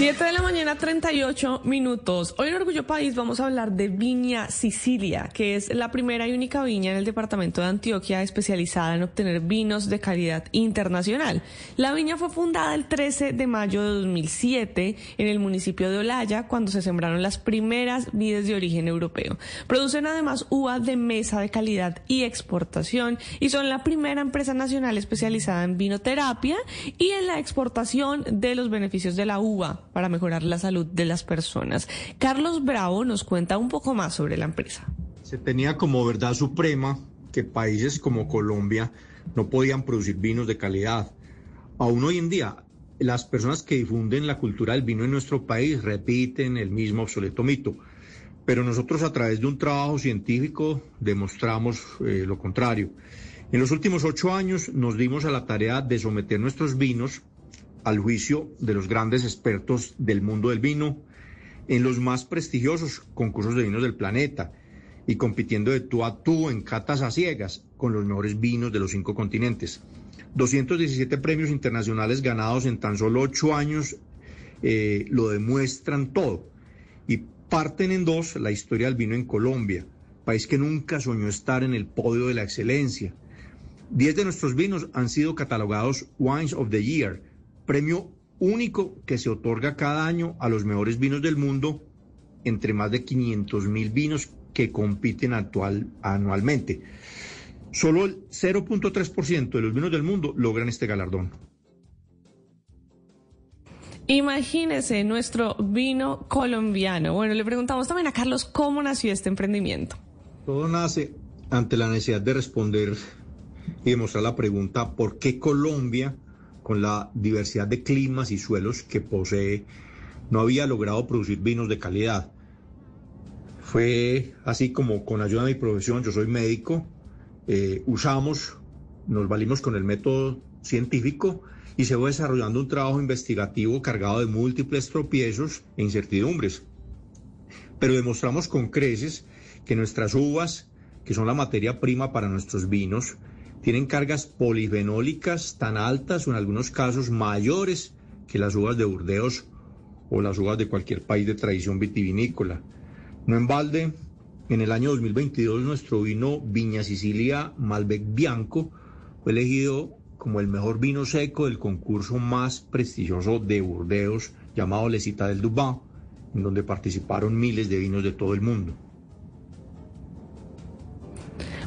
7 de la mañana, 38 minutos. Hoy en Orgullo País vamos a hablar de Viña Sicilia, que es la primera y única viña en el departamento de Antioquia especializada en obtener vinos de calidad internacional. La viña fue fundada el 13 de mayo de 2007 en el municipio de Olaya, cuando se sembraron las primeras vides de origen europeo. Producen además uva de mesa de calidad y exportación y son la primera empresa nacional especializada en vinoterapia y en la exportación de los beneficios de la uva para mejorar la salud de las personas. Carlos Bravo nos cuenta un poco más sobre la empresa. Se tenía como verdad suprema que países como Colombia no podían producir vinos de calidad. Aún hoy en día, las personas que difunden la cultura del vino en nuestro país repiten el mismo obsoleto mito. Pero nosotros a través de un trabajo científico demostramos eh, lo contrario. En los últimos ocho años nos dimos a la tarea de someter nuestros vinos al juicio de los grandes expertos del mundo del vino en los más prestigiosos concursos de vinos del planeta y compitiendo de tú a tú en catas a ciegas con los mejores vinos de los cinco continentes. 217 premios internacionales ganados en tan solo ocho años eh, lo demuestran todo. Y parten en dos la historia del vino en Colombia, país que nunca soñó estar en el podio de la excelencia. Diez de nuestros vinos han sido catalogados Wines of the Year, premio único que se otorga cada año a los mejores vinos del mundo entre más de 500 mil vinos que compiten actual, anualmente. Solo el 0.3% de los vinos del mundo logran este galardón. Imagínese nuestro vino colombiano. Bueno, le preguntamos también a Carlos cómo nació este emprendimiento. Todo nace ante la necesidad de responder y demostrar la pregunta ¿por qué Colombia, con la diversidad de climas y suelos que posee, no había logrado producir vinos de calidad? Fue así como con ayuda de mi profesión, yo soy médico, eh, usamos, nos valimos con el método científico y se fue desarrollando un trabajo investigativo cargado de múltiples tropiezos e incertidumbres. Pero demostramos con creces que nuestras uvas, que son la materia prima para nuestros vinos, tienen cargas polifenólicas tan altas o en algunos casos mayores que las uvas de Burdeos o las uvas de cualquier país de tradición vitivinícola. No en balde, en el año 2022 nuestro vino Viña Sicilia Malbec Bianco fue elegido como el mejor vino seco del concurso más prestigioso de Burdeos llamado Lesita del Dubán, en donde participaron miles de vinos de todo el mundo.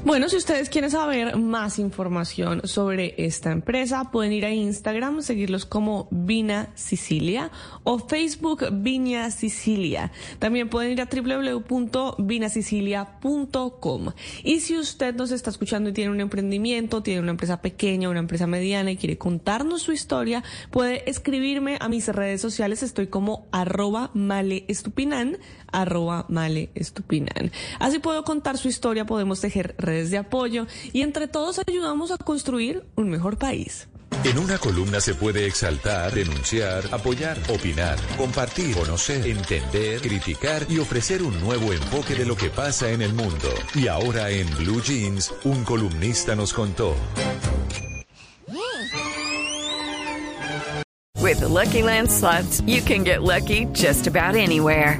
Bueno, si ustedes quieren saber más información sobre esta empresa, pueden ir a Instagram, seguirlos como Vina Sicilia o Facebook Viña Sicilia. También pueden ir a www.vinasicilia.com. Y si usted nos está escuchando y tiene un emprendimiento, tiene una empresa pequeña, una empresa mediana y quiere contarnos su historia, puede escribirme a mis redes sociales. Estoy como arroba maleestupinan, arroba maleestupinan. Así puedo contar su historia, podemos tejer redes de apoyo y entre todos ayudamos a construir un mejor país. En una columna se puede exaltar, denunciar, apoyar, opinar, compartir, conocer, entender, criticar y ofrecer un nuevo enfoque de lo que pasa en el mundo. Y ahora en Blue Jeans, un columnista nos contó. With the Lucky Land slots, you can get lucky just about anywhere.